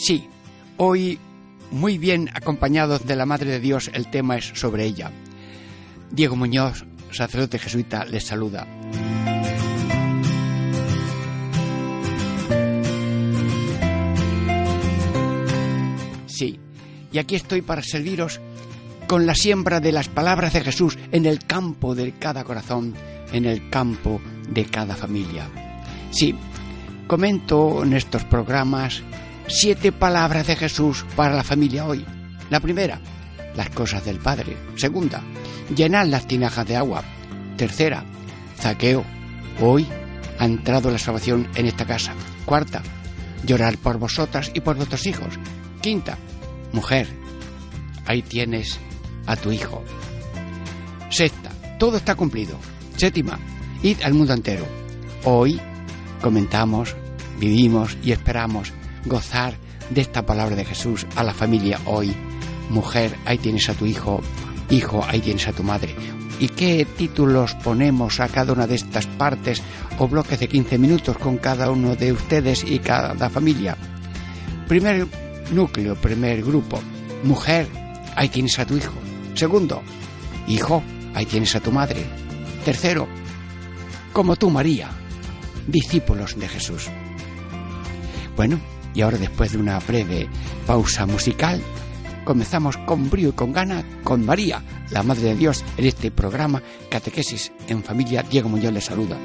Sí, hoy muy bien acompañados de la Madre de Dios, el tema es sobre ella. Diego Muñoz, sacerdote jesuita, les saluda. Sí, y aquí estoy para serviros con la siembra de las palabras de Jesús en el campo de cada corazón, en el campo de cada familia. Sí, comento en estos programas siete palabras de Jesús para la familia hoy. La primera, las cosas del Padre. Segunda, llenar las tinajas de agua. Tercera, zaqueo. Hoy ha entrado la salvación en esta casa. Cuarta, llorar por vosotras y por vuestros hijos. Quinta, mujer, ahí tienes a tu hijo. Sexta, todo está cumplido. Séptima, id al mundo entero. Hoy comentamos, vivimos y esperamos gozar de esta palabra de Jesús a la familia hoy. Mujer, ahí tienes a tu hijo. Hijo, ahí tienes a tu madre. ¿Y qué títulos ponemos a cada una de estas partes o bloques de 15 minutos con cada uno de ustedes y cada familia? Primer núcleo, primer grupo. Mujer, ahí tienes a tu hijo. Segundo, hijo, ahí tienes a tu madre. Tercero, como tú, María, discípulos de Jesús. Bueno, y ahora después de una breve pausa musical, comenzamos con brío y con gana con María, la Madre de Dios, en este programa Catequesis en Familia. Diego Muñoz le saluda.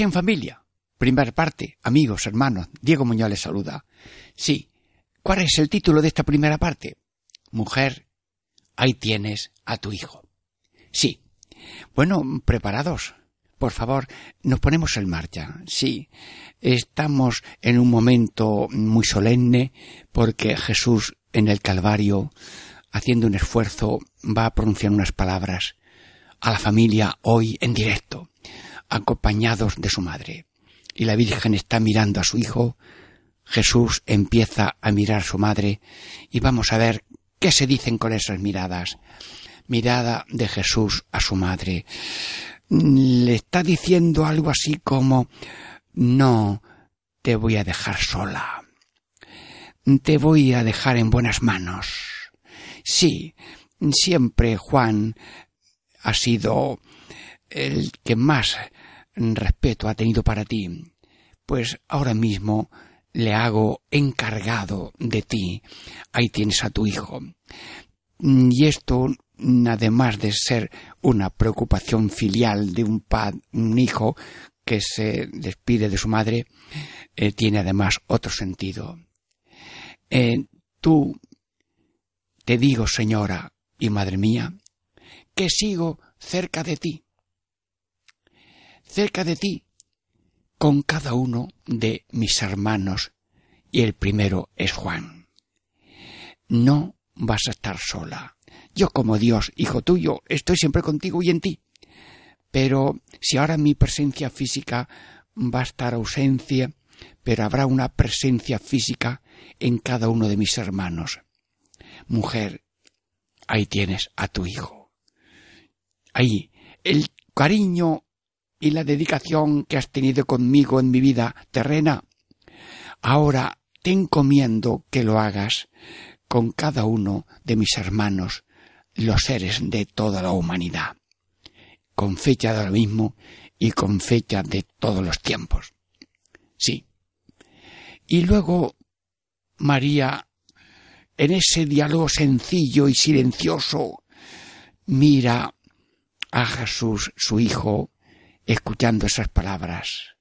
En familia. Primera parte, amigos, hermanos, Diego Muñoz les saluda. Sí, ¿cuál es el título de esta primera parte? Mujer, ahí tienes a tu hijo. Sí. Bueno, preparados. Por favor, nos ponemos en marcha. Sí, estamos en un momento muy solemne porque Jesús en el Calvario, haciendo un esfuerzo, va a pronunciar unas palabras a la familia hoy en directo, acompañados de su madre. Y la Virgen está mirando a su hijo, Jesús empieza a mirar a su madre y vamos a ver qué se dicen con esas miradas. Mirada de Jesús a su madre. Le está diciendo algo así como no te voy a dejar sola. Te voy a dejar en buenas manos. Sí, siempre Juan ha sido el que más respeto ha tenido para ti, pues ahora mismo le hago encargado de ti. Ahí tienes a tu hijo. Y esto, además de ser una preocupación filial de un, pa un hijo que se despide de su madre, eh, tiene además otro sentido. Eh, tú, te digo, señora y madre mía, que sigo cerca de ti cerca de ti con cada uno de mis hermanos y el primero es Juan. No vas a estar sola. Yo como Dios, hijo tuyo, estoy siempre contigo y en ti. Pero si ahora mi presencia física va a estar ausencia, pero habrá una presencia física en cada uno de mis hermanos. Mujer, ahí tienes a tu hijo. Ahí, el cariño y la dedicación que has tenido conmigo en mi vida terrena, ahora te encomiendo que lo hagas con cada uno de mis hermanos, los seres de toda la humanidad, con fecha de ahora mismo y con fecha de todos los tiempos. Sí. Y luego María, en ese diálogo sencillo y silencioso, mira a Jesús, su hijo, escuchando esas palabras,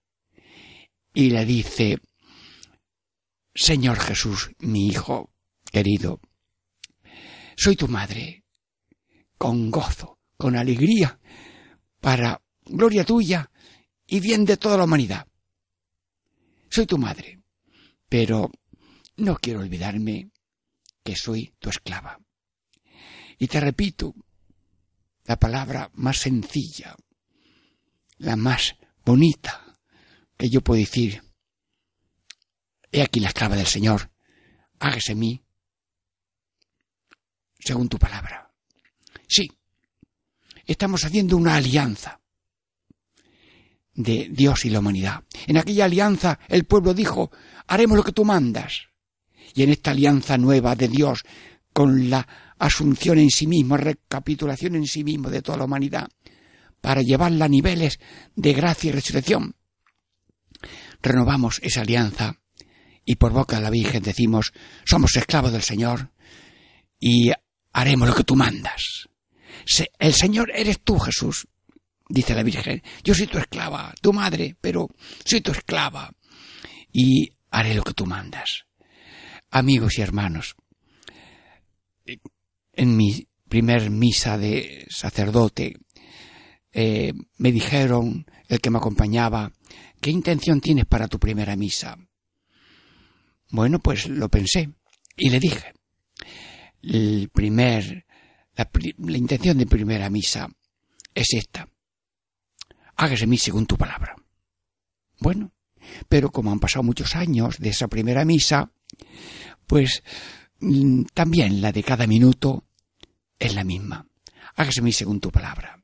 y le dice, Señor Jesús, mi hijo querido, soy tu madre, con gozo, con alegría, para gloria tuya y bien de toda la humanidad. Soy tu madre, pero no quiero olvidarme que soy tu esclava. Y te repito, la palabra más sencilla, la más bonita que yo puedo decir. He aquí la esclava del Señor, hágase mí según tu palabra. Sí, estamos haciendo una alianza de Dios y la humanidad. En aquella alianza el pueblo dijo, haremos lo que tú mandas. Y en esta alianza nueva de Dios, con la asunción en sí mismo, recapitulación en sí mismo de toda la humanidad, para llevarla a niveles de gracia y resurrección, renovamos esa alianza y por boca de la Virgen decimos, somos esclavos del Señor y haremos lo que tú mandas. El Señor eres tú, Jesús, dice la Virgen. Yo soy tu esclava, tu madre, pero soy tu esclava y haré lo que tú mandas. Amigos y hermanos, en mi primer misa de sacerdote, eh, me dijeron, el que me acompañaba, ¿qué intención tienes para tu primera misa? Bueno, pues lo pensé y le dije, el primer, la, intención de primera misa es esta, hágase mí según tu palabra. Bueno, pero como han pasado muchos años de esa primera misa, pues mm, también la de cada minuto es la misma. Hágase mí según tu palabra.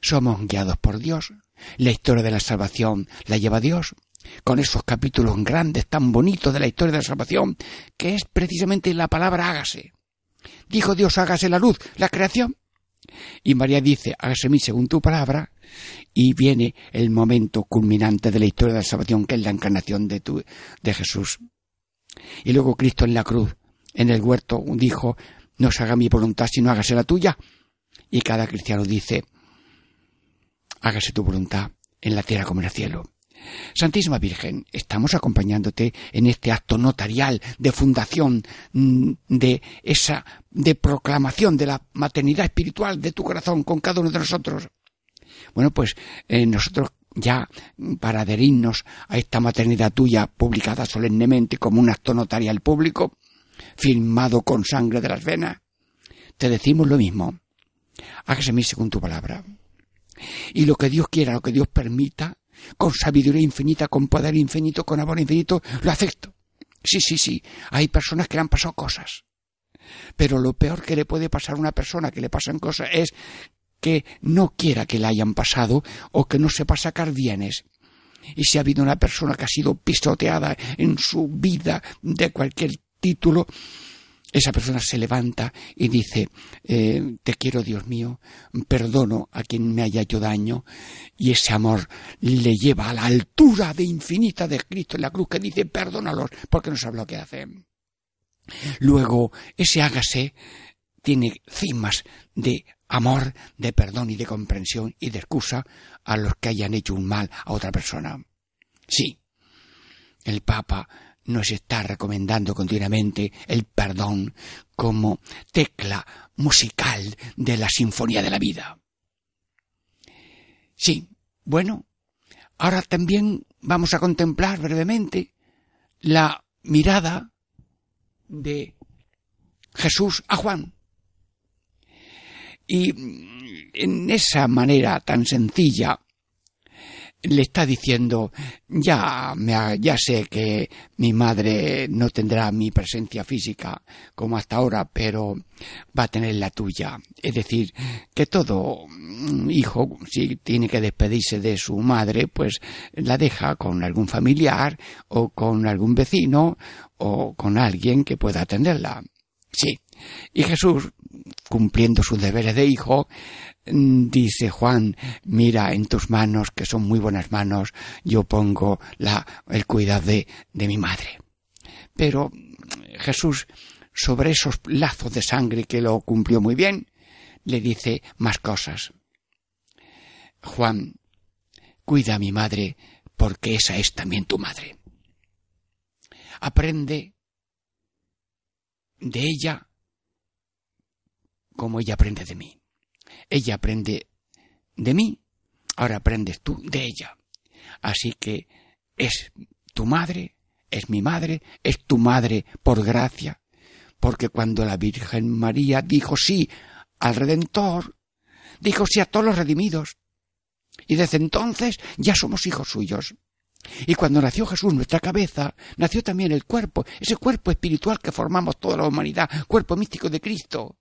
Somos guiados por Dios. La historia de la salvación la lleva Dios. Con esos capítulos grandes, tan bonitos de la historia de la salvación, que es precisamente la palabra hágase. Dijo Dios hágase la luz, la creación. Y María dice, hágase mí según tu palabra, y viene el momento culminante de la historia de la salvación, que es la encarnación de, tu, de Jesús. Y luego Cristo en la cruz, en el huerto, dijo, no se haga mi voluntad, sino hágase la tuya. Y cada cristiano dice, hágase tu voluntad en la tierra como en el cielo. Santísima Virgen, estamos acompañándote en este acto notarial de fundación mm, de esa de proclamación de la maternidad espiritual de tu corazón con cada uno de nosotros. Bueno, pues eh, nosotros ya para adherirnos a esta maternidad tuya publicada solemnemente como un acto notarial público, firmado con sangre de las venas, te decimos lo mismo. Hágase mí según tu palabra. Y lo que Dios quiera, lo que Dios permita, con sabiduría infinita, con poder infinito, con amor infinito, lo acepto. Sí, sí, sí. Hay personas que le han pasado cosas. Pero lo peor que le puede pasar a una persona que le pasan cosas es que no quiera que le hayan pasado o que no sepa sacar bienes. Y si ha habido una persona que ha sido pisoteada en su vida de cualquier título, esa persona se levanta y dice, eh, te quiero Dios mío, perdono a quien me haya hecho daño, y ese amor le lleva a la altura de infinita de Cristo en la cruz que dice, perdónalos porque no sabe lo que hacen. Luego, ese hágase tiene cimas de amor, de perdón y de comprensión y de excusa a los que hayan hecho un mal a otra persona. Sí, el Papa nos está recomendando continuamente el perdón como tecla musical de la sinfonía de la vida. Sí, bueno, ahora también vamos a contemplar brevemente la mirada de Jesús a Juan. Y en esa manera tan sencilla le está diciendo ya me ya sé que mi madre no tendrá mi presencia física como hasta ahora pero va a tener la tuya es decir que todo mm, hijo si tiene que despedirse de su madre pues la deja con algún familiar o con algún vecino o con alguien que pueda atenderla. Sí. Y Jesús cumpliendo sus deberes de hijo Mm, dice Juan, mira en tus manos, que son muy buenas manos, yo pongo la, el cuidado de, de mi madre. Pero mm, Jesús, sobre esos lazos de sangre que lo cumplió muy bien, le dice más cosas. Juan, cuida a mi madre, porque esa es también tu madre. Aprende de ella como ella aprende de mí. Ella aprende de mí, ahora aprendes tú de ella. Así que es tu madre, es mi madre, es tu madre por gracia, porque cuando la Virgen María dijo sí al Redentor, dijo sí a todos los redimidos, y desde entonces ya somos hijos suyos. Y cuando nació Jesús, nuestra cabeza, nació también el cuerpo, ese cuerpo espiritual que formamos toda la humanidad, cuerpo místico de Cristo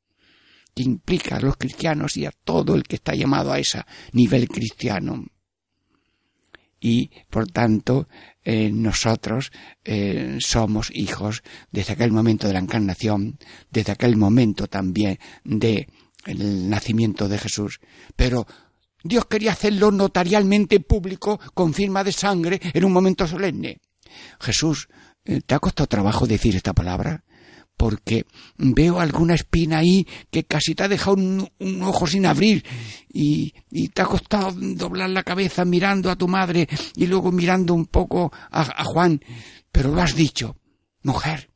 que implica a los cristianos y a todo el que está llamado a ese nivel cristiano. Y, por tanto, eh, nosotros eh, somos hijos desde aquel momento de la encarnación, desde aquel momento también del nacimiento de Jesús. Pero Dios quería hacerlo notarialmente público con firma de sangre en un momento solemne. Jesús, eh, ¿te ha costado trabajo decir esta palabra? Porque veo alguna espina ahí que casi te ha dejado un, ojo sin abrir y, y, te ha costado doblar la cabeza mirando a tu madre y luego mirando un poco a, a Juan, pero lo has dicho, mujer,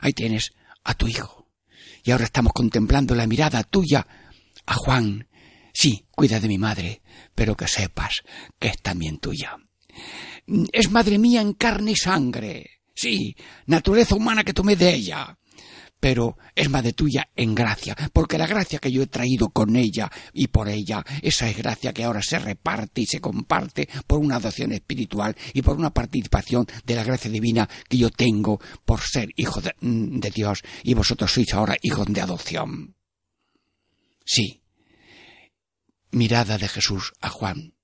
ahí tienes a tu hijo. Y ahora estamos contemplando la mirada tuya a Juan. Sí, cuida de mi madre, pero que sepas que es también tuya. Es madre mía en carne y sangre Sí, naturaleza humana que tomé de ella. Pero es madre tuya en gracia, porque la gracia que yo he traído con ella y por ella, esa es gracia que ahora se reparte y se comparte por una adopción espiritual y por una participación de la gracia divina que yo tengo por ser hijo de, de Dios y vosotros sois ahora hijos de adopción. Sí. Mirada de Jesús a Juan.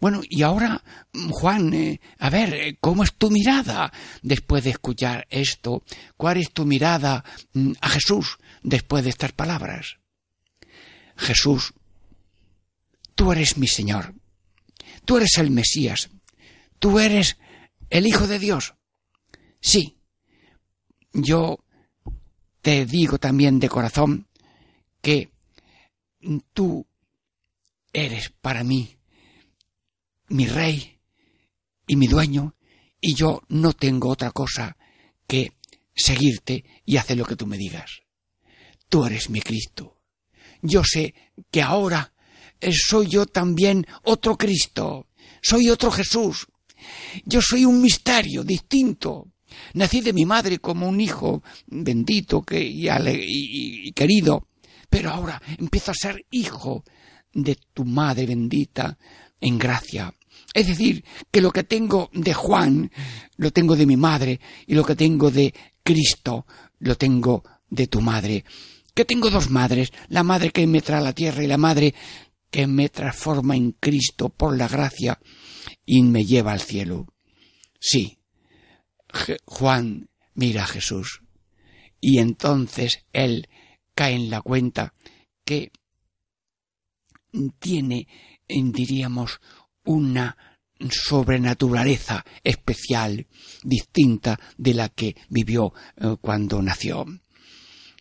Bueno, y ahora, Juan, eh, a ver, eh, ¿cómo es tu mirada después de escuchar esto? ¿Cuál es tu mirada mm, a Jesús después de estas palabras? Jesús, tú eres mi Señor, tú eres el Mesías, tú eres el Hijo de Dios. Sí, yo te digo también de corazón que tú eres para mí mi rey y mi dueño, y yo no tengo otra cosa que seguirte y hacer lo que tú me digas. Tú eres mi Cristo. Yo sé que ahora soy yo también otro Cristo, soy otro Jesús. Yo soy un misterio distinto. Nací de mi madre como un hijo bendito que, y querido, pero ahora empiezo a ser hijo de tu madre bendita en gracia. Es decir, que lo que tengo de Juan lo tengo de mi madre y lo que tengo de Cristo lo tengo de tu madre. Que tengo dos madres, la madre que me trae a la tierra y la madre que me transforma en Cristo por la gracia y me lleva al cielo. Sí, Juan mira a Jesús y entonces él cae en la cuenta que tiene, diríamos, una sobrenaturaleza especial, distinta de la que vivió eh, cuando nació.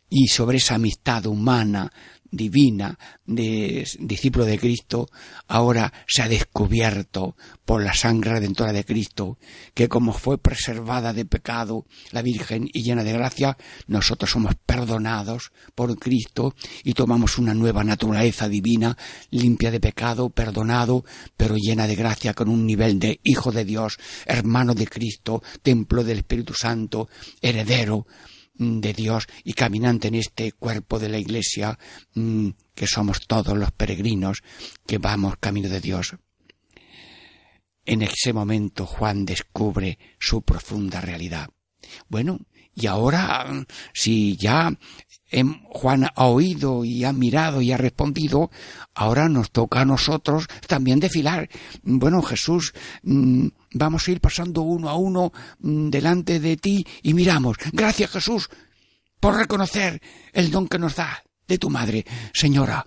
Y sobre esa amistad humana, divina, de discípulo de Cristo, ahora se ha descubierto por la sangre redentora de Cristo, que como fue preservada de pecado la Virgen y llena de gracia, nosotros somos perdonados por Cristo y tomamos una nueva naturaleza divina, limpia de pecado, perdonado, pero llena de gracia con un nivel de hijo de Dios, hermano de Cristo, templo del Espíritu Santo, heredero de Dios y caminante en este cuerpo de la Iglesia, que somos todos los peregrinos que vamos camino de Dios. En ese momento Juan descubre su profunda realidad. Bueno, y ahora, si ya em, Juan ha oído y ha mirado y ha respondido, ahora nos toca a nosotros también desfilar. Bueno, Jesús, mm, vamos a ir pasando uno a uno mm, delante de ti y miramos. Gracias, Jesús, por reconocer el don que nos da de tu madre. Señora,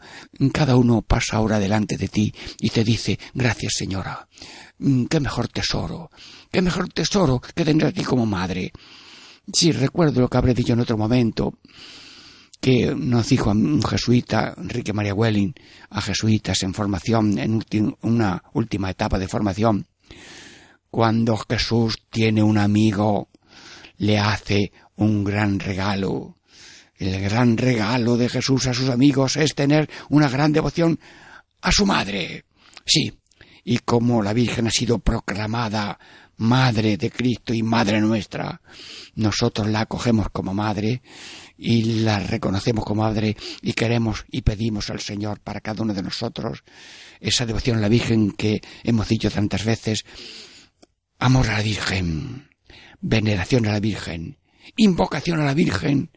cada uno pasa ahora delante de ti y te dice, gracias, señora. Mm, Qué mejor tesoro, qué mejor tesoro que tener a ti como madre. Sí, recuerdo lo que habré dicho en otro momento, que nos dijo un jesuita, Enrique María Welling, a jesuitas en formación, en una última etapa de formación, cuando Jesús tiene un amigo, le hace un gran regalo. El gran regalo de Jesús a sus amigos es tener una gran devoción a su madre. Sí, y como la Virgen ha sido proclamada Madre de Cristo y Madre nuestra, nosotros la acogemos como Madre y la reconocemos como Madre y queremos y pedimos al Señor para cada uno de nosotros esa devoción a la Virgen que hemos dicho tantas veces, amor a la Virgen, veneración a la Virgen, invocación a la Virgen,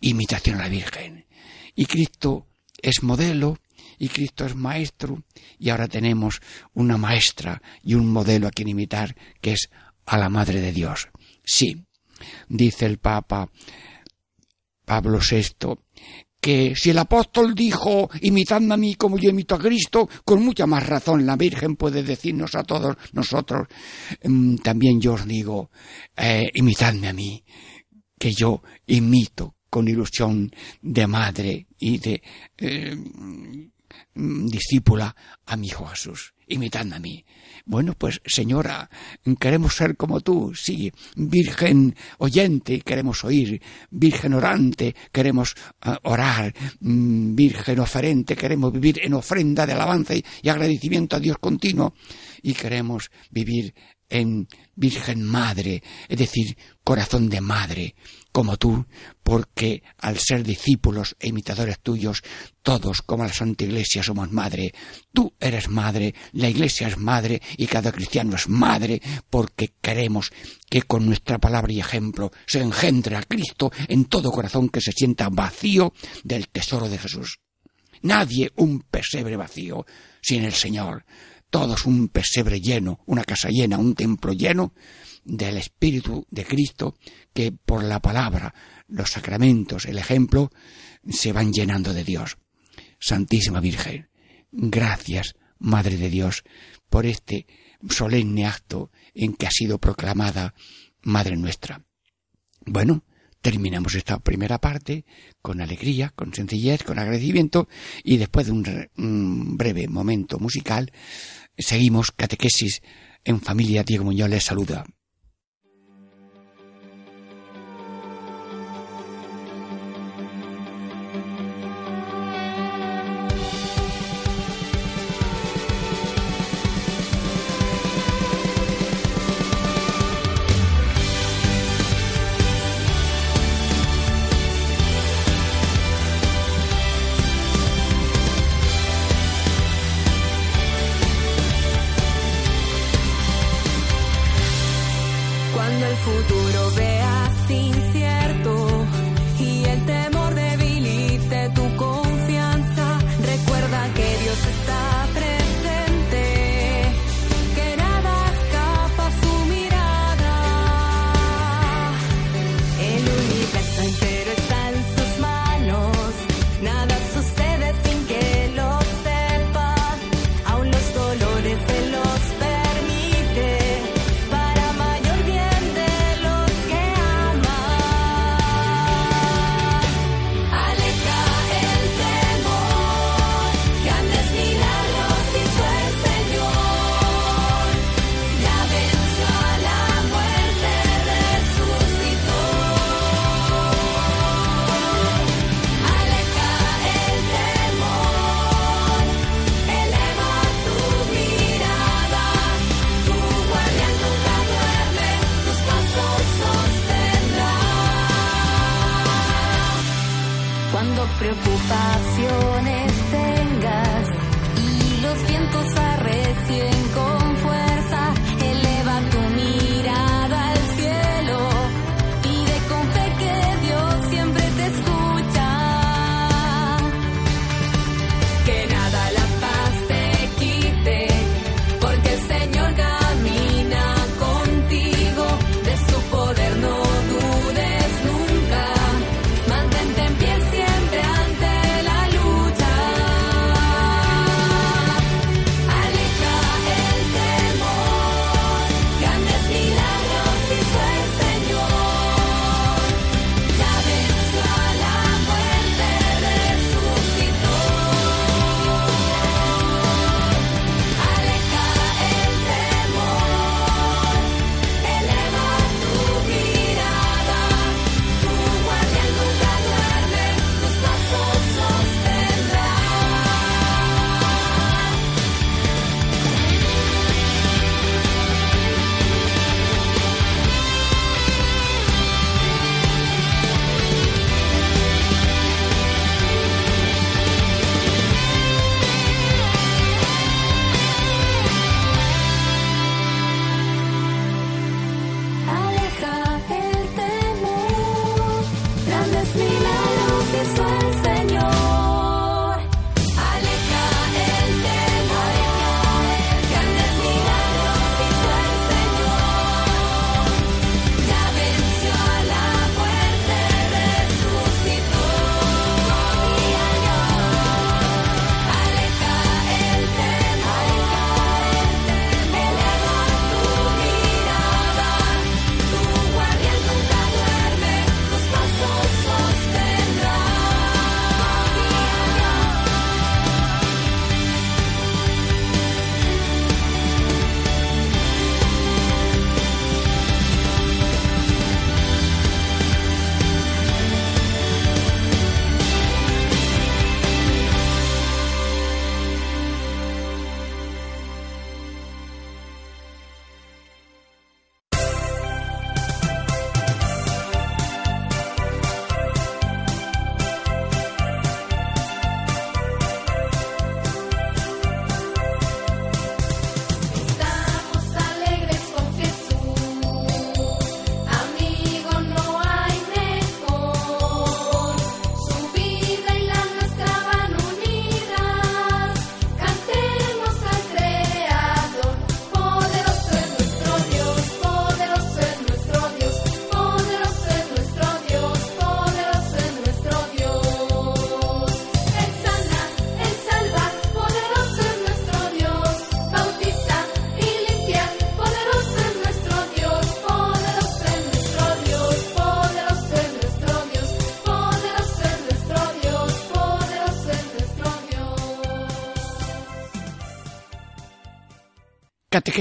imitación a la Virgen. Y Cristo es modelo, y Cristo es maestro, y ahora tenemos una maestra y un modelo a quien imitar, que es a la Madre de Dios. Sí, dice el Papa Pablo VI, que si el apóstol dijo, imitadme a mí como yo imito a Cristo, con mucha más razón la Virgen puede decirnos a todos nosotros, mm, también yo os digo, eh, imitadme a mí, que yo imito con ilusión de madre y de eh, discípula a mi Jesús. Imitadme a mí. Bueno, pues señora, queremos ser como tú, sí, virgen oyente, queremos oír, virgen orante, queremos eh, orar, mm, virgen oferente, queremos vivir en ofrenda de alabanza y agradecimiento a Dios continuo y queremos vivir en Virgen Madre, es decir, corazón de madre, como tú, porque al ser discípulos e imitadores tuyos, todos, como la Santa Iglesia, somos madre. Tú eres madre, la Iglesia es madre y cada cristiano es madre, porque queremos que con nuestra palabra y ejemplo se engendre a Cristo en todo corazón que se sienta vacío del tesoro de Jesús. Nadie un pesebre vacío sin el Señor. Todos un pesebre lleno, una casa llena, un templo lleno del Espíritu de Cristo que por la palabra, los sacramentos, el ejemplo, se van llenando de Dios. Santísima Virgen, gracias, Madre de Dios, por este solemne acto en que ha sido proclamada Madre nuestra. Bueno, terminamos esta primera parte con alegría, con sencillez, con agradecimiento y después de un, un breve momento musical seguimos catequesis en familia Diego Muñoz les saluda.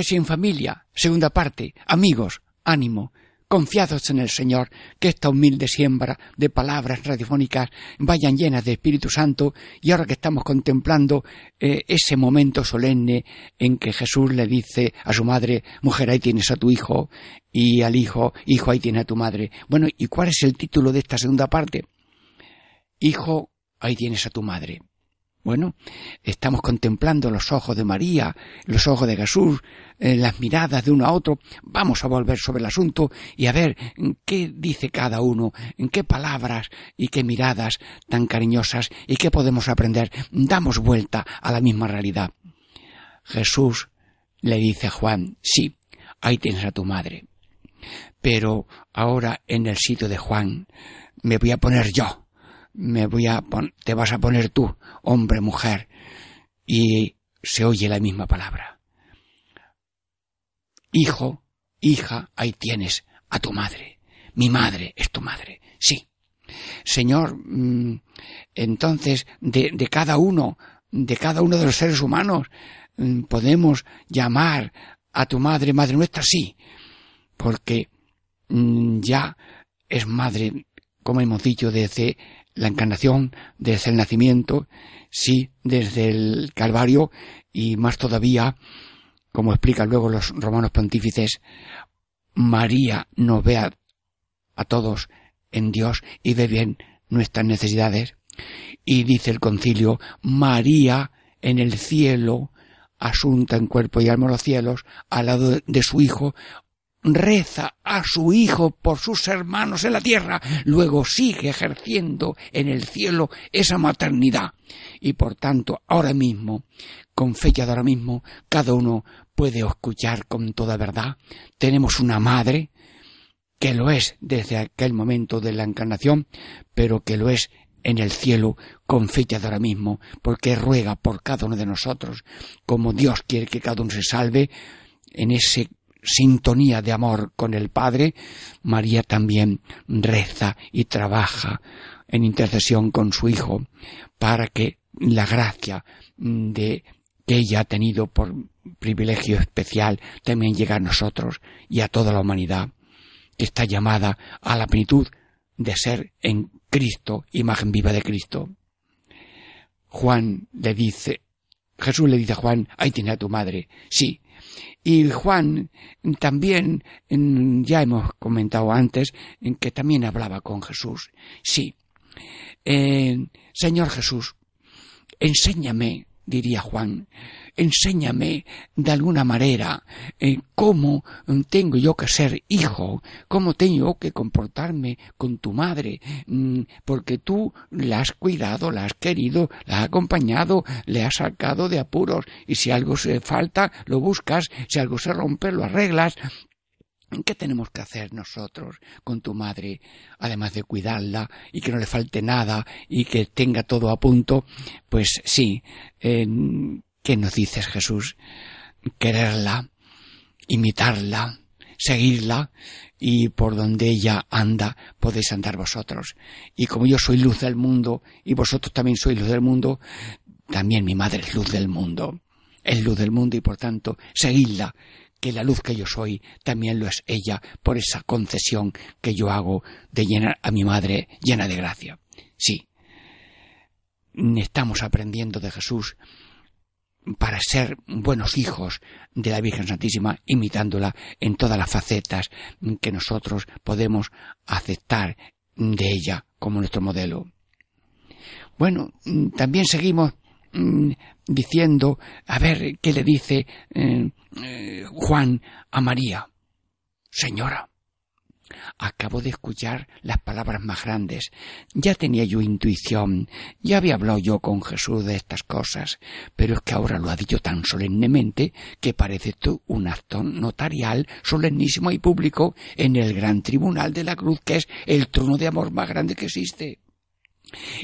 Catequesis en familia, segunda parte. Amigos, ánimo, confiados en el Señor, que esta humilde siembra de palabras radiofónicas vayan llenas de Espíritu Santo y ahora que estamos contemplando eh, ese momento solemne en que Jesús le dice a su madre, mujer, ahí tienes a tu hijo, y al hijo, hijo, ahí tienes a tu madre. Bueno, ¿y cuál es el título de esta segunda parte? Hijo, ahí tienes a tu madre. Bueno, estamos contemplando los ojos de María, los ojos de Jesús, eh, las miradas de uno a otro. Vamos a volver sobre el asunto y a ver qué dice cada uno, en qué palabras y qué miradas tan cariñosas y qué podemos aprender. Damos vuelta a la misma realidad. Jesús le dice a Juan, sí, ahí tienes a tu madre. Pero ahora en el sitio de Juan me voy a poner yo me voy a te vas a poner tú, hombre, mujer, y se oye la misma palabra. Hijo, hija, ahí tienes a tu madre. Mi madre es tu madre. Sí. Señor, mm, entonces, de, de cada uno, de cada uno de los seres humanos, mm, podemos llamar a tu madre, madre nuestra, sí, porque mm, ya es madre, como hemos dicho, desde la encarnación, desde el nacimiento, sí, desde el Calvario y más todavía, como explican luego los romanos pontífices, María nos ve a, todos en Dios y ve bien nuestras necesidades. Y dice el concilio, María en el cielo, asunta en cuerpo y alma los cielos, al lado de su Hijo, reza a su Hijo por sus hermanos en la tierra, luego sigue ejerciendo en el cielo esa maternidad. Y por tanto, ahora mismo, con fecha de ahora mismo, cada uno puede escuchar con toda verdad. Tenemos una madre, que lo es desde aquel momento de la encarnación, pero que lo es en el cielo con fecha de ahora mismo, porque ruega por cada uno de nosotros, como Dios quiere que cada uno se salve, en ese sintonía de amor con el Padre, María también reza y trabaja en intercesión con su Hijo para que la gracia de que ella ha tenido por privilegio especial también llegue a nosotros y a toda la humanidad que está llamada a la plenitud de ser en Cristo, imagen viva de Cristo. Juan le dice, Jesús le dice a Juan, ahí tiene a tu madre. Sí, y Juan también, ya hemos comentado antes, que también hablaba con Jesús. Sí. Eh, Señor Jesús, enséñame, diría Juan, enséñame de alguna manera eh, cómo tengo yo que ser hijo, cómo tengo que comportarme con tu madre, mm, porque tú la has cuidado, la has querido, la has acompañado, le has sacado de apuros, y si algo se falta, lo buscas, si algo se rompe, lo arreglas, ¿Qué tenemos que hacer nosotros con tu madre, además de cuidarla y que no le falte nada y que tenga todo a punto? Pues sí, ¿Qué nos dices, Jesús? Quererla, imitarla, seguirla y por donde ella anda podéis andar vosotros. Y como yo soy luz del mundo y vosotros también sois luz del mundo, también mi madre es luz del mundo. Es luz del mundo y por tanto seguidla, que la luz que yo soy también lo es ella por esa concesión que yo hago de llenar a mi madre llena de gracia. Sí, estamos aprendiendo de Jesús para ser buenos hijos de la Virgen Santísima, imitándola en todas las facetas que nosotros podemos aceptar de ella como nuestro modelo. Bueno, también seguimos mm, diciendo, a ver qué le dice eh, eh, Juan a María. Señora, Acabo de escuchar las palabras más grandes. Ya tenía yo intuición, ya había hablado yo con Jesús de estas cosas, pero es que ahora lo ha dicho tan solemnemente que parece tú un acto notarial solemnísimo y público en el gran tribunal de la cruz, que es el trono de amor más grande que existe.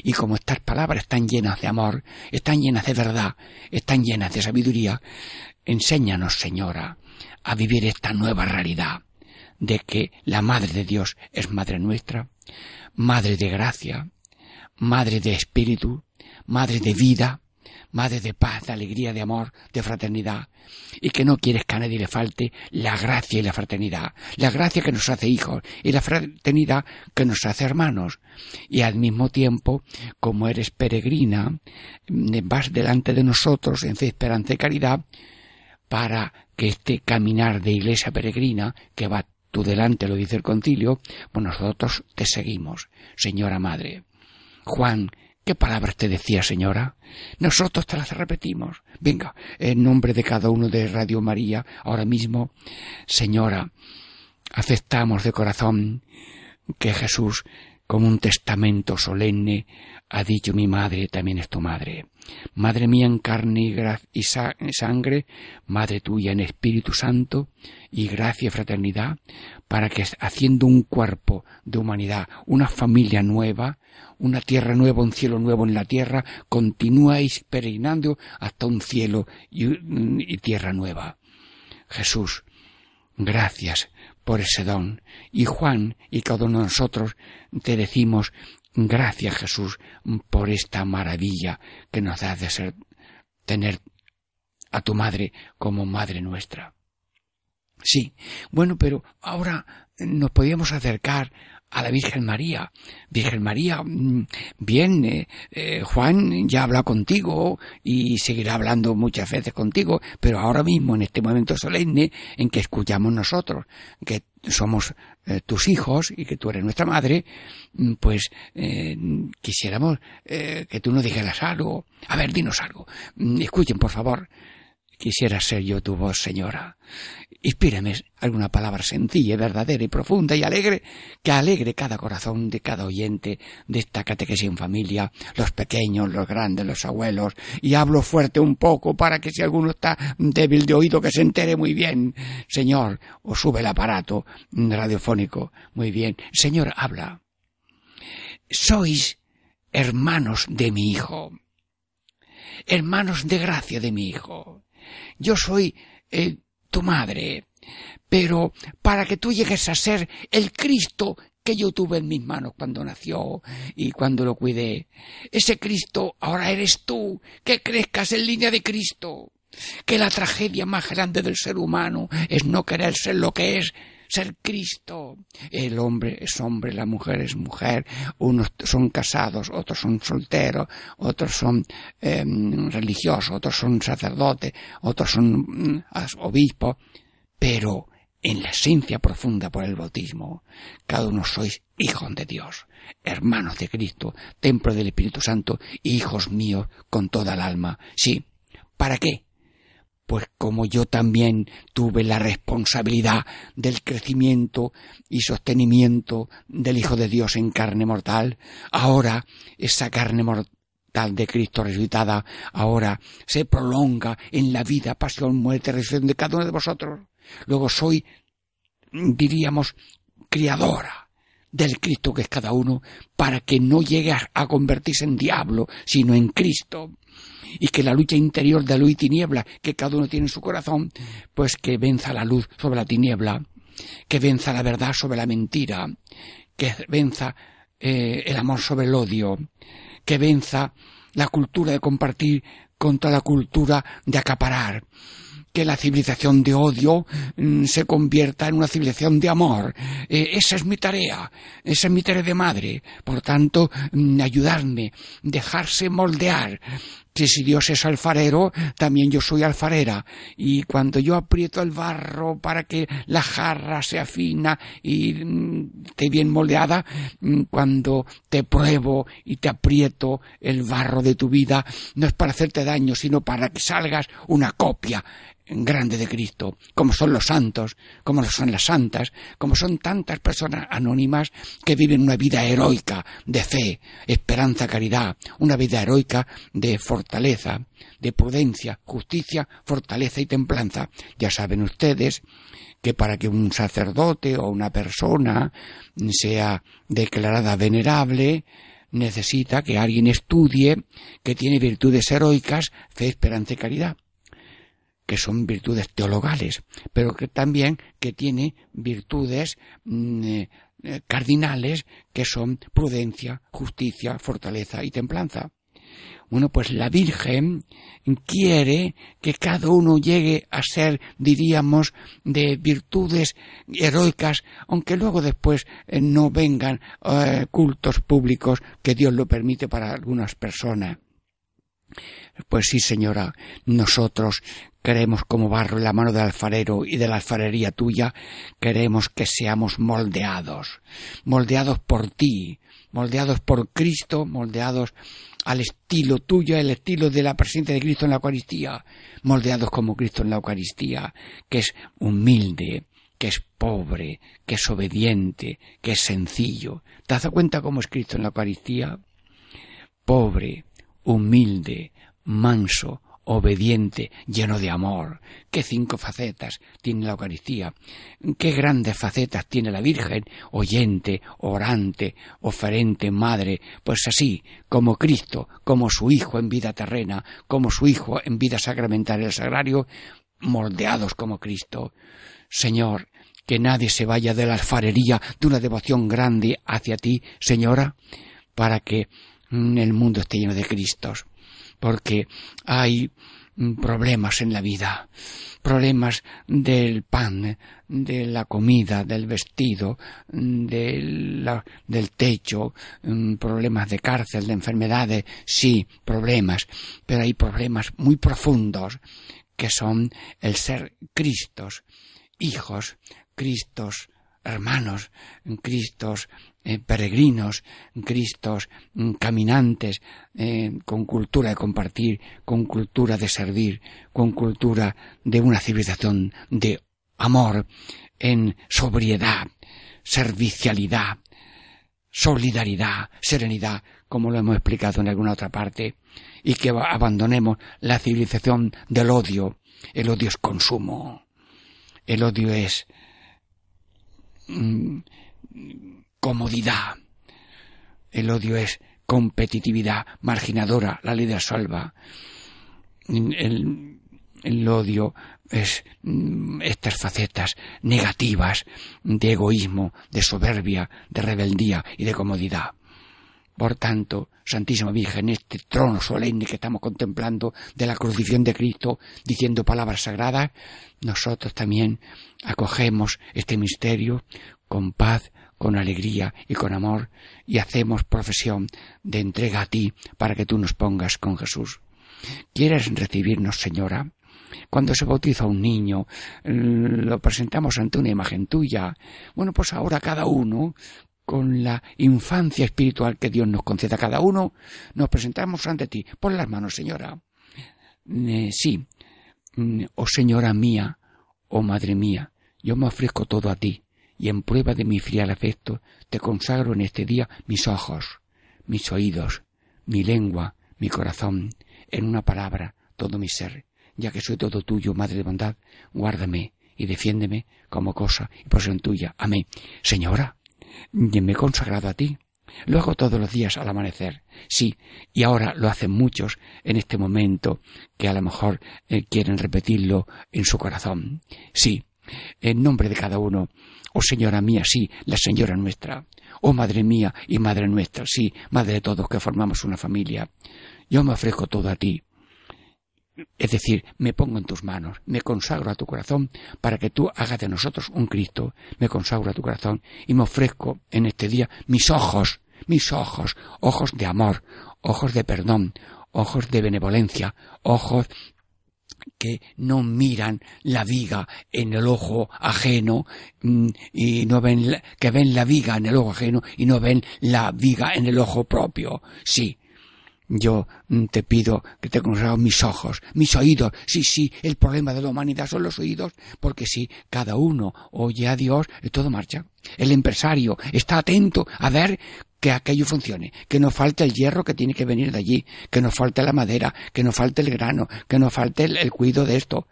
Y como estas palabras están llenas de amor, están llenas de verdad, están llenas de sabiduría, enséñanos, Señora, a vivir esta nueva realidad de que la Madre de Dios es Madre nuestra, Madre de gracia, Madre de espíritu, Madre de vida, madre de paz, de alegría, de amor, de fraternidad, y que no quieres que a nadie le falte la gracia y la fraternidad, la gracia que nos hace hijos y la fraternidad que nos hace hermanos. Y al mismo tiempo, como eres peregrina, vas delante de nosotros en fe, esperanza y caridad, para que este caminar de iglesia peregrina, que va tú delante, lo dice el concilio, pues nosotros te seguimos, señora madre. Juan, ¿qué palabras te decía, señora? Nosotros te las repetimos. Venga, en nombre de cada uno de Radio María, ahora mismo, señora, aceptamos de corazón que Jesús, como un testamento solemne, ha dicho mi madre también es tu madre. Madre mía en carne y, sangre, Madre tuya en Espíritu Santo y gracia y fraternidad, para que haciendo un cuerpo de humanidad, una familia nueva, una tierra nueva, un cielo nuevo en la tierra, continuáis peregrinando hasta un cielo y, tierra nueva. Jesús, gracias por ese don. Y Juan y cada uno de nosotros te decimos Gracias Jesús por esta maravilla que nos da de ser, tener a tu madre como madre nuestra. Sí, bueno, pero ahora nos podíamos acercar a la Virgen María. Virgen María, mm, bien, eh, eh, Juan ya habla contigo y seguirá hablando muchas veces contigo, pero ahora mismo, en este momento solemne en que escuchamos nosotros, que somos eh, tus hijos y que tú eres nuestra madre, mm, pues quisiéramos que tú nos dijeras algo. A ver, dinos algo. Mm, escuchen, por favor. Quisiera ser yo tu voz, señora. Inspírame alguna palabra sencilla, verdadera y profunda y alegre, que alegre cada corazón de cada oyente de esta catequesis en familia, los pequeños, los grandes, los abuelos, y hablo fuerte un poco para que si alguno está débil de oído que se entere muy bien. Señor, o sube el aparato radiofónico. Muy bien. Señor, habla. Sois hermanos de mi hijo. Hermanos de gracia de mi hijo yo soy eh, tu madre, pero para que tú llegues a ser el Cristo que yo tuve en mis manos cuando nació y cuando lo cuidé. Ese Cristo ahora eres tú, que crezcas en línea de Cristo. Que la tragedia más grande del ser humano es no querer ser lo que es, ser Cristo. El hombre es hombre, la mujer es mujer, unos son casados, otros son solteros, otros son em, religiosos, otros son sacerdotes, otros son mm, obispos, pero en la esencia profunda por el bautismo, cada uno sois hijos de Dios, hermanos de Cristo, templo del Espíritu Santo, hijos míos con toda el alma. Sí, ¿para qué? Pues como yo también tuve la responsabilidad del crecimiento y sostenimiento del Hijo de Dios en carne mortal, ahora esa carne mortal de Cristo resucitada ahora se prolonga en la vida, pasión, muerte, resurrección de cada uno de vosotros. Luego soy, diríamos, criadora del Cristo que es cada uno, para que no llegue a convertirse en diablo, sino en Cristo y que la lucha interior de luz y tiniebla que cada uno tiene en su corazón, pues que venza la luz sobre la tiniebla, que venza la verdad sobre la mentira, que venza eh, el amor sobre el odio, que venza la cultura de compartir contra la cultura de acaparar, que la civilización de odio mm, se convierta en una civilización de amor. Eh, esa es mi tarea, esa es mi tarea de madre. Por tanto, mm, ayudarme, dejarse moldear, que si Dios es alfarero, también yo soy alfarera. Y cuando yo aprieto el barro para que la jarra se afina y mm, esté bien moldeada, cuando te pruebo y te aprieto el barro de tu vida, no es para hacerte daño, sino para que salgas una copia grande de Cristo, como son los santos, como son las santas, como son tantas personas anónimas que viven una vida heroica de fe, esperanza, caridad, una vida heroica de fortaleza, de prudencia, justicia, fortaleza y templanza. Ya saben ustedes que para que un sacerdote o una persona sea declarada venerable, necesita que alguien estudie que tiene virtudes heroicas, fe, esperanza y caridad que son virtudes teologales, pero que también que tiene virtudes mm, eh, cardinales que son prudencia, justicia, fortaleza y templanza. Bueno, pues la Virgen quiere que cada uno llegue a ser, diríamos, de virtudes heroicas, aunque luego después eh, no vengan eh, cultos públicos que Dios lo permite para algunas personas. Pues sí, señora, nosotros queremos como barro en la mano del alfarero y de la alfarería tuya, queremos que seamos moldeados, moldeados por ti, moldeados por Cristo, moldeados al estilo tuyo, el estilo de la presencia de Cristo en la Eucaristía, moldeados como Cristo en la Eucaristía, que es humilde, que es pobre, que es obediente, que es sencillo. ¿Te dado cuenta cómo es Cristo en la Eucaristía? Pobre, humilde, manso, obediente, lleno de amor. Qué cinco facetas tiene la Eucaristía. Qué grandes facetas tiene la Virgen, oyente, orante, oferente, madre. Pues así, como Cristo, como su Hijo en vida terrena, como su Hijo en vida sacramental el sagrario, moldeados como Cristo. Señor, que nadie se vaya de la alfarería de una devoción grande hacia ti, Señora, para que mm, el mundo esté lleno de Cristos porque hay problemas en la vida, problemas del pan, de la comida, del vestido, del techo, mm, problemas de cárcel, de enfermedades, sí, problemas, pero hay problemas muy profundos que son el ser Cristos, hijos, Cristos, hermanos, Cristos eh, peregrinos, Cristos mm, caminantes, eh, con cultura de compartir, con cultura de servir, con cultura de una civilización de amor, en sobriedad, servicialidad, solidaridad, serenidad, como lo hemos explicado en alguna otra parte, y que abandonemos la civilización del odio. El odio es consumo. El odio es mm, comodidad. El odio es competitividad marginadora, la ley de salva. El, el odio es mm, estas facetas negativas de egoísmo, de soberbia, de rebeldía y de comodidad. Por tanto, Santísima Virgen, este trono solemne que estamos contemplando de la crucifixión de Cristo, diciendo palabras sagradas, nosotros también acogemos este misterio con paz, con alegría y con amor y hacemos profesión de entrega a ti para que tú nos pongas con Jesús. ¿Quieres recibirnos, Señora? Cuando se bautiza un niño, lo presentamos ante una imagen tuya. Bueno, pues ahora cada uno, con la infancia espiritual que Dios nos concede a cada uno, nos presentamos ante ti. Pon las manos, Señora. Eh, sí, mm, oh Señora mía, oh Madre mía, yo me ofrezco todo a ti y en prueba de mi fiel afecto te consagro en este día mis ojos, mis oídos, mi lengua, mi corazón, en una palabra, todo mi ser, ya que soy todo tuyo, Madre de bondad, guárdame y defiéndeme como cosa y posesión tuya. Amén. Señora, me he consagrado a ti. Lo hago todos los días al amanecer. Sí, y ahora lo hacen muchos en este momento que a lo mejor eh, quieren repetirlo en su corazón. Sí, en nombre de cada uno Oh Señora mía, sí, la Señora nuestra. Oh Madre mía y Madre nuestra, sí, Madre de todos que formamos una familia. Yo me ofrezco todo a ti. Es decir, me pongo en tus manos, me consagro a tu corazón para que tú hagas de nosotros un Cristo. Me consagro a tu corazón y me ofrezco en este día mis ojos, mis ojos, ojos de amor, ojos de perdón, ojos de benevolencia, ojos que no miran la viga en el ojo ajeno mm, y no ven que ven la viga en el ojo ajeno y no ven la viga en el ojo propio. Sí, yo mm, te pido que te consagrado mis ojos, mis oídos. Sí, sí, el problema de la humanidad son los oídos, porque si cada uno oye a Dios, todo marcha. El empresario está atento a ver que aquello funcione, que no falte el hierro que tiene que venir de allí, que no falte la madera, que no falte el grano, que no falte el, el cuidado de esto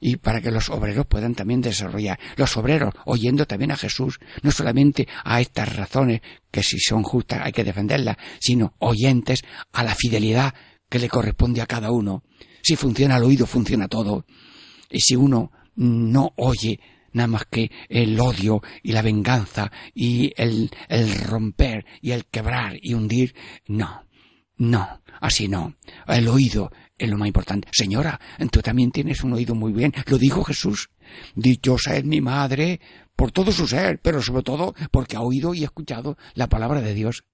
y para que los obreros puedan también desarrollar. Los obreros, oyendo también a Jesús, no solamente a estas razones, que si son justas hay que defenderlas, sino oyentes a la fidelidad que le corresponde a cada uno. Si funciona el oído, funciona todo. Y si uno no oye nada más que el odio y la venganza y el, el romper y el quebrar y hundir, no. No, así no. El oído es lo más importante. Señora, tú también tienes un oído muy bien. Lo dijo Jesús. Dichosa es mi madre por todo su ser, pero sobre todo porque ha oído y escuchado la palabra de Dios.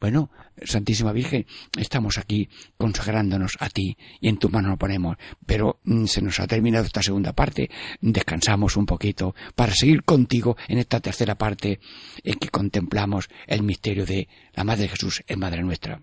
Bueno, Santísima Virgen, estamos aquí consagrándonos a ti y en tu mano lo ponemos, pero mm, se nos ha terminado esta segunda parte. Descansamos un poquito para seguir contigo en esta tercera parte en que contemplamos el misterio de la Madre de Jesús en Madre nuestra.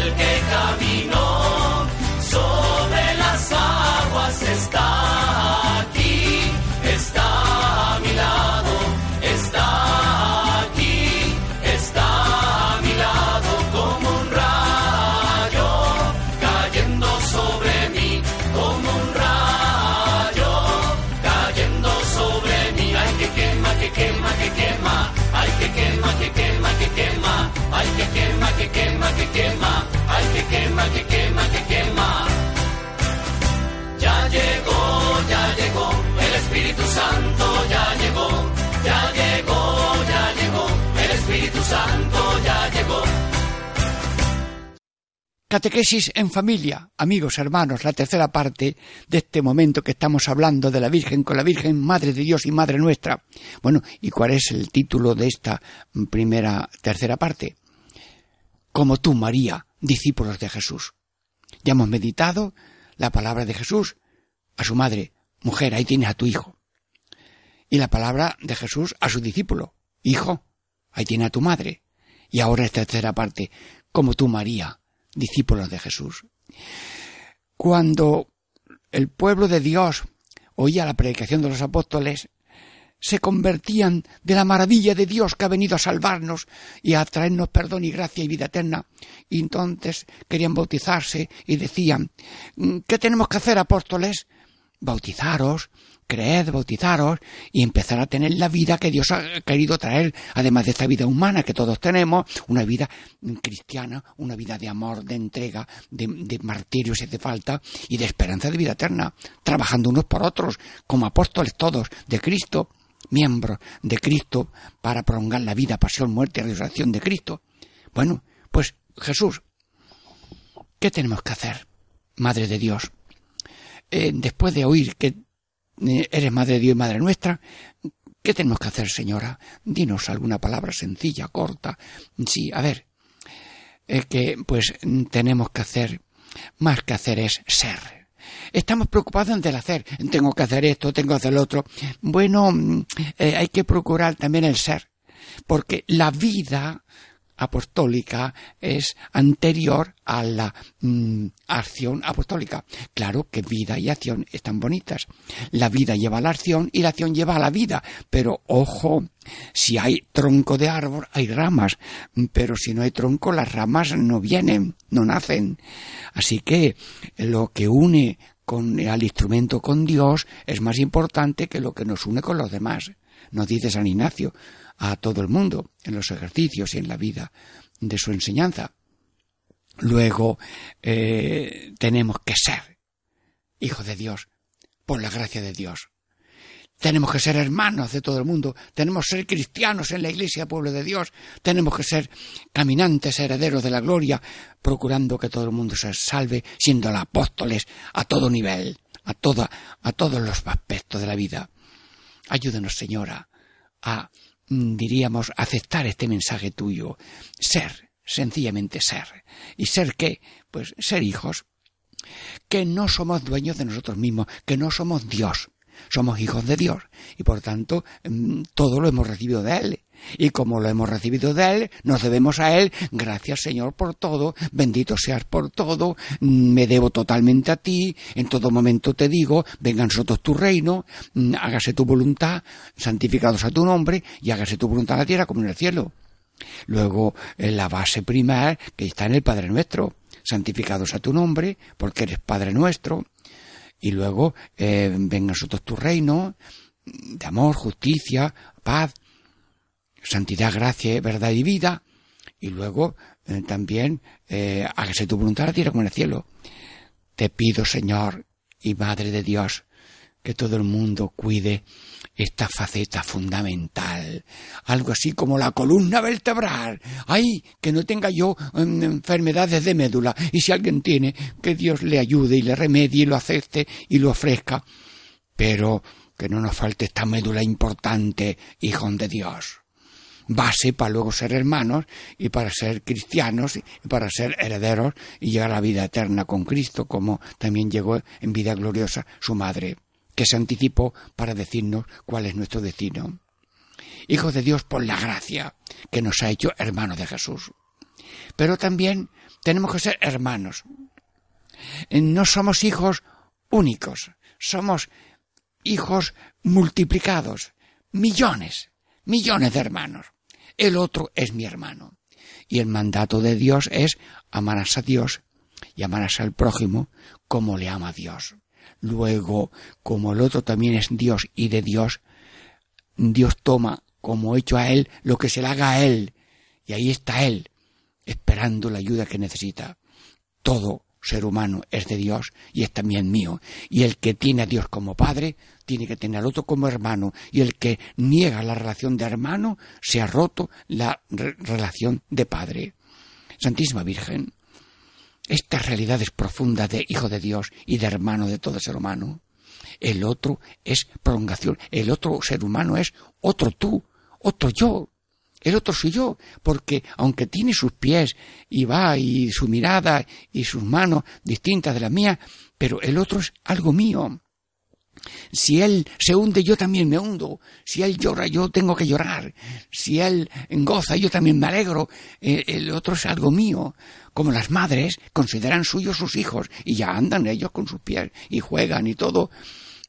Espíritu Santo ya llegó, ya llegó, ya llegó, el Espíritu Santo ya llegó. Catequesis en familia, amigos, hermanos, la tercera parte de este momento que estamos hablando de la Virgen con la Virgen, Madre de Dios y Madre nuestra. Bueno, ¿y cuál es el título de esta primera, tercera parte? Como tú, María, discípulos de Jesús. Ya hemos meditado la palabra de Jesús a su madre, mujer, ahí tienes a tu hijo. Y la palabra de Jesús a su discípulo, hijo, ahí tienes a tu madre. Y ahora esta tercera parte, como tú, María, discípulos de Jesús. Cuando el pueblo de Dios oía la predicación de los apóstoles, se convertían de la maravilla de Dios que ha venido a salvarnos y a traernos perdón y gracia y vida eterna. Y entonces querían bautizarse y decían, ¿qué tenemos que hacer, apóstoles? Bautizaros, creed, bautizaros y empezar a tener la vida que Dios ha querido traer, además de esta vida humana que todos tenemos, una vida cristiana, una vida de amor, de entrega, de, de martirio si hace falta, y de esperanza de vida eterna, trabajando unos por otros, como apóstoles todos de Cristo, miembros de Cristo, para prolongar la vida, pasión, muerte y resurrección de Cristo. Bueno, pues Jesús, ¿qué tenemos que hacer, Madre de Dios? Eh, después de oír que eres Madre de Dios y Madre nuestra, ¿qué tenemos que hacer, señora? Dinos alguna palabra sencilla, corta. Sí, a ver, eh, que pues tenemos que hacer, más que hacer es ser. Estamos preocupados en el hacer. Tengo que hacer esto, tengo que hacer lo otro. Bueno, eh, hay que procurar también el ser. Porque la vida apostólica es anterior a la mm, acción apostólica. Claro que vida y acción están bonitas. La vida lleva a la acción y la acción lleva a la vida. Pero ojo, si hay tronco de árbol, hay ramas. Pero si no hay tronco, las ramas no vienen, no nacen. Así que lo que une con, al instrumento con Dios es más importante que lo que nos une con los demás. Nos dice San Ignacio a todo el mundo en los ejercicios y en la vida de su enseñanza. Luego eh, tenemos que ser hijos de Dios por la gracia de Dios. Tenemos que ser hermanos de todo el mundo, tenemos que ser cristianos en la iglesia, pueblo de Dios, tenemos que ser caminantes, herederos de la gloria, procurando que todo el mundo se salve, siendo apóstoles a todo nivel, a toda, a todos los aspectos de la vida. Ayúdenos, Señora, a, diríamos, aceptar este mensaje tuyo, ser, sencillamente ser. ¿Y ser qué? Pues ser hijos, que no somos dueños de nosotros mismos, que no somos Dios, somos hijos de Dios y por tanto todo lo hemos recibido de Él. Y como lo hemos recibido de Él, nos debemos a Él. Gracias Señor por todo, bendito seas por todo, me debo totalmente a ti, en todo momento te digo, venga a nosotros tu reino, hágase tu voluntad, santificados a tu nombre, y hágase tu voluntad en la tierra como en el cielo. Luego, la base primera que está en el Padre Nuestro, santificado sea tu nombre, porque eres Padre nuestro, y luego eh, venga a nosotros tu reino de amor, justicia, paz, santidad, gracia, verdad y vida, y luego eh, también eh, hágase tu voluntad a tierra como en el cielo. Te pido, Señor y Madre de Dios, que todo el mundo cuide esta faceta fundamental, algo así como la columna vertebral. Ay, que no tenga yo mm, enfermedades de médula y si alguien tiene, que Dios le ayude y le remedie y lo acepte y lo ofrezca. Pero que no nos falte esta médula importante, hijos de Dios. Base para luego ser hermanos y para ser cristianos y para ser herederos y llegar a la vida eterna con Cristo, como también llegó en vida gloriosa su madre que se anticipó para decirnos cuál es nuestro destino. Hijos de Dios por la gracia que nos ha hecho hermanos de Jesús. Pero también tenemos que ser hermanos. No somos hijos únicos, somos hijos multiplicados, millones, millones de hermanos. El otro es mi hermano. Y el mandato de Dios es amarás a Dios y amarás al prójimo como le ama Dios. Luego, como el otro también es Dios y de Dios, Dios toma como hecho a Él lo que se le haga a Él. Y ahí está Él, esperando la ayuda que necesita. Todo ser humano es de Dios y es también mío. Y el que tiene a Dios como padre, tiene que tener al otro como hermano. Y el que niega la relación de hermano, se ha roto la relación de padre. Santísima Virgen, estas realidades profundas de hijo de Dios y de hermano de todo ser humano. El otro es prolongación, el otro ser humano es otro tú, otro yo. El otro soy yo, porque aunque tiene sus pies y va y su mirada y sus manos distintas de las mías, pero el otro es algo mío. Si él se hunde, yo también me hundo. Si él llora, yo tengo que llorar. Si él goza, yo también me alegro. Eh, el otro es algo mío. Como las madres consideran suyos sus hijos y ya andan ellos con sus pies y juegan y todo,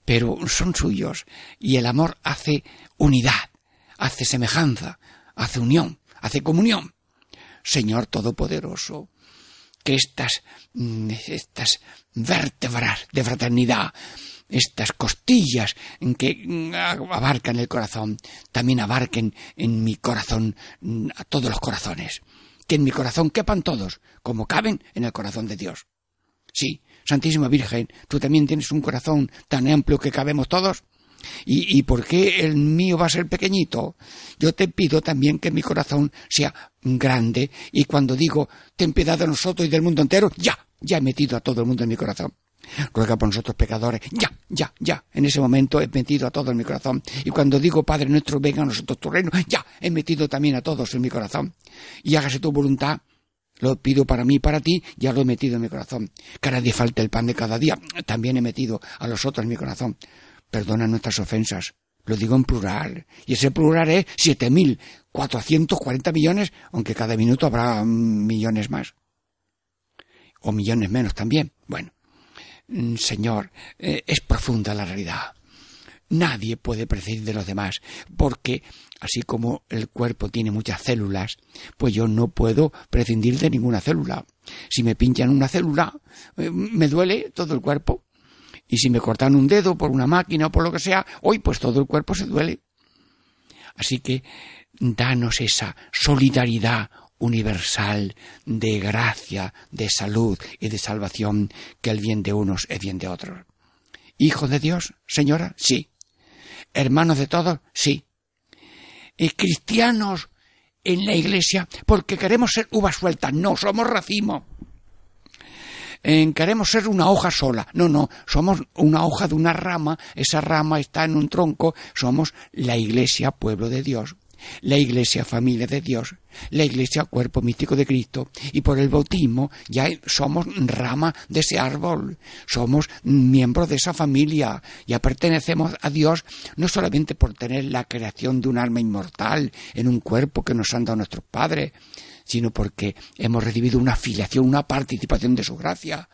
pero son suyos. Y el amor hace unidad, hace semejanza, hace unión, hace comunión. Señor Todopoderoso, que estas, mm, estas vértebras de fraternidad estas costillas en que mm, abarcan el corazón, también abarquen en mi corazón mm, a todos los corazones. Que en mi corazón quepan todos, como caben en el corazón de Dios. Sí, Santísima Virgen, tú también tienes un corazón tan amplio que cabemos todos. ¿Y, ¿Y por qué el mío va a ser pequeñito? Yo te pido también que mi corazón sea grande y cuando digo ten piedad de nosotros y del mundo entero, ya, ya he metido a todo el mundo en mi corazón ruega por nosotros pecadores, ya, ya, ya, en ese momento he metido a todo en mi corazón. Y cuando digo, Padre nuestro, venga a nosotros tu reino, ya, he metido también a todos en mi corazón. Y hágase tu voluntad, lo pido para mí y para ti, ya lo he metido en mi corazón. Que a nadie falte el pan de cada día, también he metido a los otros en mi corazón. Perdona nuestras ofensas, lo digo en plural. Y ese plural es siete mil cuatrocientos cuarenta millones, aunque cada minuto habrá millones más. O millones menos también. Bueno, Mm, Señor, eh, es profunda la realidad. Nadie puede prescindir de los demás, porque así como el cuerpo tiene muchas células, pues yo no puedo prescindir de ninguna célula. Si me pinchan una célula, eh, me duele todo el cuerpo. Y si me cortan un dedo por una máquina o por lo que sea, hoy pues todo el cuerpo se duele. Así que danos esa solidaridad universal de gracia, de salud y de salvación, que el bien de unos es bien de otros. ¿Hijo de Dios, señora? Sí. ¿Hermanos de todos? Sí. ¿Y cristianos en la iglesia? Porque queremos ser uvas sueltas. No, somos racimo. Queremos ser una hoja sola. No, no, somos una hoja de una rama, esa rama está en un tronco, somos la iglesia, pueblo de Dios la Iglesia familia de Dios, la Iglesia cuerpo místico de Cristo, y por el bautismo ya somos rama de ese árbol, somos miembros de esa familia, ya pertenecemos a Dios no solamente por tener la creación de un alma inmortal en un cuerpo que nos han dado nuestros padres, sino porque hemos recibido una filiación, una participación de su gracia.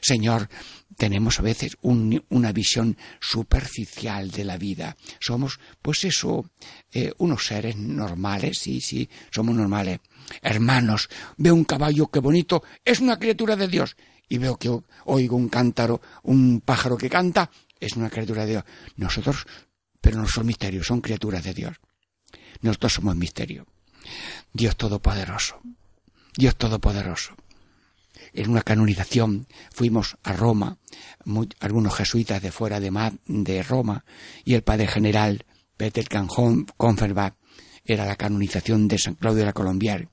Señor, tenemos a veces un- una visión superficial de la vida. Somos, pues eso, eh, unos seres normales, sí, sí, somos normales. Hermanos, veo un caballo, qué bonito, es una criatura de Dios. Y veo que oigo un cántaro, un pájaro que canta, es una criatura de Dios. Nosotros, pero no son misterios, son criaturas de Dios. Nosotros somos misterio. Dios Todopoderoso. Dios Todopoderoso. En una canonización fuimos a Roma, algunos jesuitas de fuera de, Ma- de Roma, y el padre general Peter Canjón Conferbach era la canonización de San Claudio de la Colombier.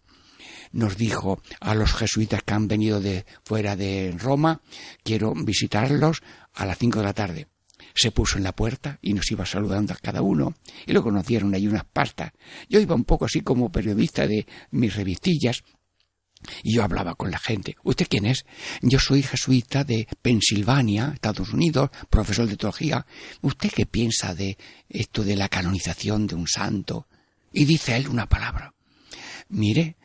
Nos dijo a los jesuitas que han venido de fuera de Roma, quiero visitarlos a las cinco de la tarde. Se puso en la puerta y nos iba saludando a cada uno y lo conocieron ahí unas pastas. Yo iba un poco así como periodista de mis revistillas y yo hablaba con la gente. ¿Usted quién es? Yo soy jesuita de Pensilvania, Estados Unidos, profesor de teología. ¿Usted qué piensa de esto de la canonización de un santo? Y dice él una palabra. Mire,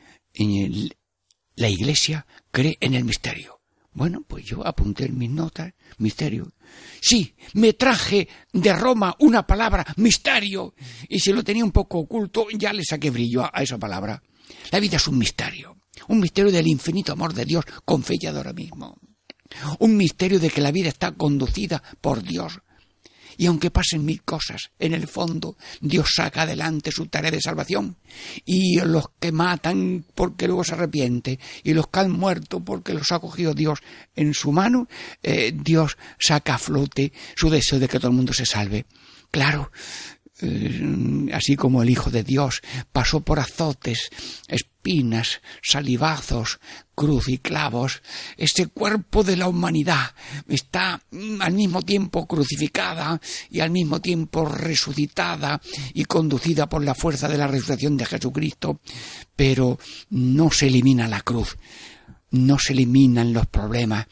la iglesia cree en el misterio. Bueno, pues yo apunté en mis notas, misterio. Sí, me traje de Roma una palabra, misterio. Y si lo tenía un poco oculto, ya le saqué brillo a, esa palabra. La vida es un misterio. Un misterio del infinito amor de Dios con fe y adorismo. Un misterio de que la vida está conducida por Dios. Y aunque pasen mil cosas, en el fondo Dios saca adelante su tarea de salvación. Y los que matan porque luego se arrepiente, y los que han muerto porque los ha cogido Dios en su mano, eh, Dios saca a flote su deseo de que todo el mundo se salve. Claro, eh, así como el Hijo de Dios pasó por azotes, espinas, salivazos, cruz y clavos, ese cuerpo de la humanidad está al mismo tiempo crucificada y al mismo tiempo resucitada y conducida por la fuerza de la resurrección de Jesucristo, pero no se elimina la cruz, no se eliminan los problemas,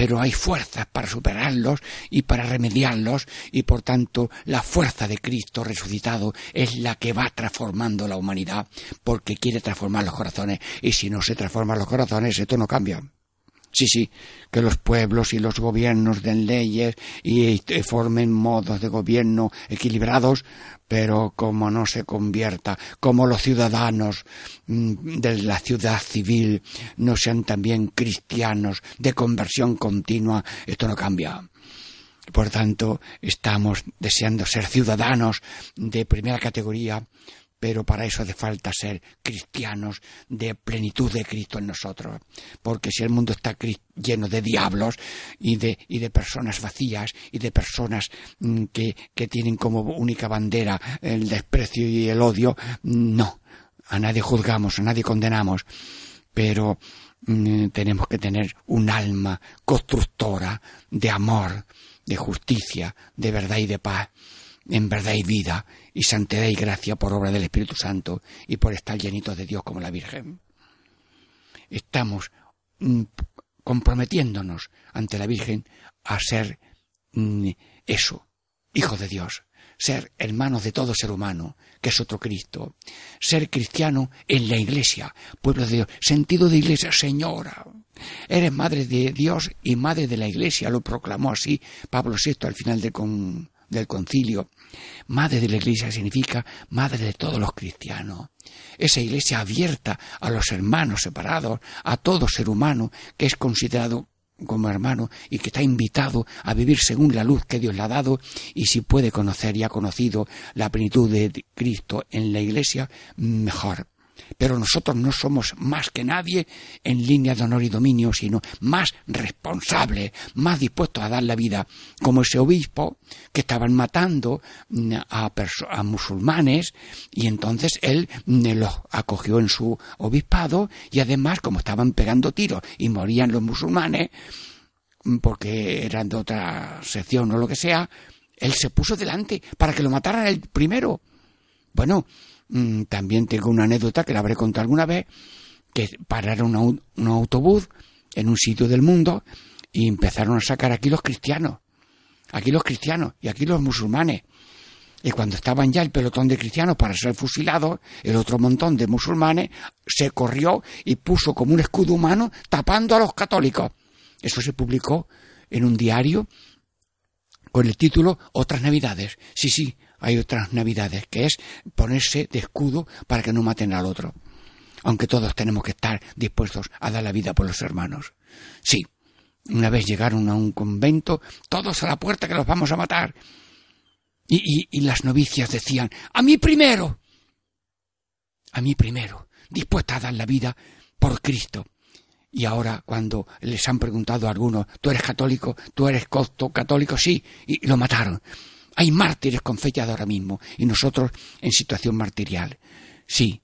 pero hay fuerzas para superarlos y para remediarlos y por tanto la fuerza de Cristo resucitado es la que va transformando la humanidad porque quiere transformar los corazones y si no se transforman los corazones esto no cambia. Sí, sí, que los pueblos y los gobiernos den leyes y eh, formen modos de gobierno equilibrados, pero como no se convierta, como los ciudadanos mm, de la ciudad civil no sean también cristianos de conversión continua, esto no cambia. Por tanto, estamos deseando ser ciudadanos de primera categoría, pero para eso hace falta ser cristianos de plenitud de Cristo en nosotros. Porque si el mundo está lleno de diablos y de, y de personas vacías y de personas mm, que, que tienen como única bandera el desprecio y el odio, mm, no. A nadie juzgamos, a nadie condenamos, pero mm, tenemos que tener un alma constructora de amor, de justicia, de verdad y de paz en verdad y vida, y santidad y gracia por obra del Espíritu Santo y por estar llenitos de Dios como la Virgen. Estamos mm, comprometiéndonos ante la Virgen a ser mm, eso, hijos de Dios, ser hermanos de todo ser humano, que es otro Cristo, ser cristiano en la iglesia, pueblo de Dios, sentido de iglesia, señora. Eres madre de Dios y madre de la iglesia, lo proclamó así Pablo VI al final del, con- del concilio. Madre de la iglesia significa madre de todos los cristianos. Esa iglesia abierta a los hermanos separados, a todo ser humano que es considerado como hermano y que está invitado a vivir según la luz que Dios le ha dado y si puede conocer y ha conocido la plenitud de Cristo en la iglesia, mejor. Pero nosotros no somos más que nadie en línea de honor y dominio, sino más responsables, más dispuestos a dar la vida, como ese obispo que estaban matando mm, a, a musulmanes y entonces él mm, los acogió en su obispado y además como estaban pegando tiros y morían los musulmanes mm, porque eran de otra sección o lo que sea, él se puso delante para que lo mataran el primero. Bueno, mm, también tengo una anécdota que la habré contado alguna vez, que pararon un, au- un autobús en un sitio del mundo y empezaron a sacar aquí los cristianos, aquí los cristianos y aquí los musulmanes. Y cuando estaban ya el pelotón de cristianos para ser fusilados, el otro montón de musulmanes se corrió y puso como un escudo humano tapando a los católicos. Eso se publicó en un diario con el título Otras Navidades. Sí, sí, hay otras Navidades, que es ponerse de escudo para que no maten al otro. Aunque todos tenemos que estar dispuestos a dar la vida por los hermanos. Sí, una vez llegaron a un convento, todos a la puerta que los vamos a matar. Y, y, las novicias decían, a mí primero, a mí primero, dispuesta a dar la vida por Cristo. Y ahora cuando les han preguntado a algunos, ¿tú eres católico? ¿Tú eres copto católico? Sí, y lo mataron. Hay mártires con fecha de ahora mismo y nosotros en situación martirial. Sí.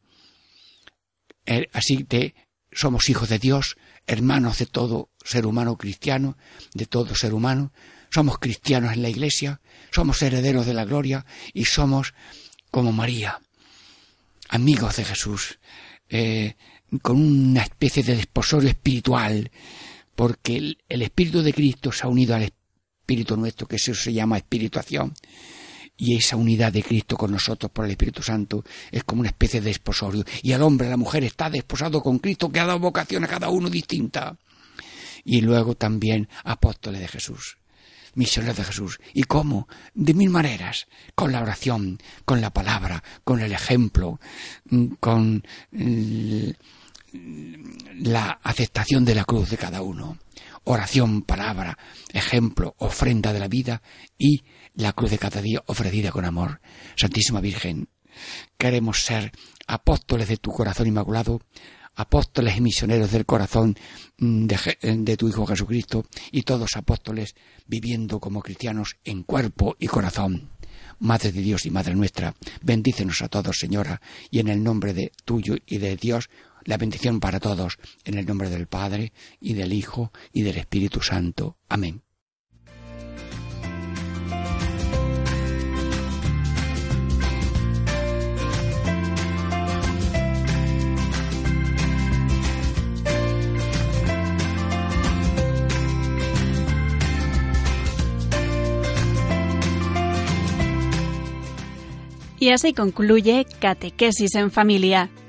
Eh, Así que somos hijos de Dios, hermanos de todo ser humano cristiano, de todo ser humano. Somos cristianos en la iglesia, somos herederos de la gloria y somos como María, amigos de Jesús, eh, con una especie de desposorio espiritual, porque el, el, Espíritu de Cristo se ha unido al Espíritu nuestro, que eso se llama espirituación, y esa unidad de Cristo con nosotros por el Espíritu Santo es como una especie de desposorio, y el hombre, la mujer está desposado con Cristo, que ha dado vocación a cada uno distinta, y luego también apóstoles de Jesús misioneros de Jesús. ¿Y cómo? De mil maneras. Con la oración, con la palabra, con el ejemplo, con la aceptación de la cruz de cada uno. Oración, palabra, ejemplo, ofrenda de la vida y la cruz de cada día ofrecida con amor. Santísima Virgen, queremos ser apóstoles de tu corazón inmaculado, apóstoles y misioneros del corazón de, de, tu Hijo Jesucristo y todos apóstoles viviendo como cristianos en cuerpo y corazón. Madre de Dios y Madre nuestra, bendícenos a todos, Señora, y en el nombre de tuyo y de Dios, la bendición para todos, en el nombre del Padre, y del Hijo, y del Espíritu Santo. Amén. Y así concluye Catequesis en Familia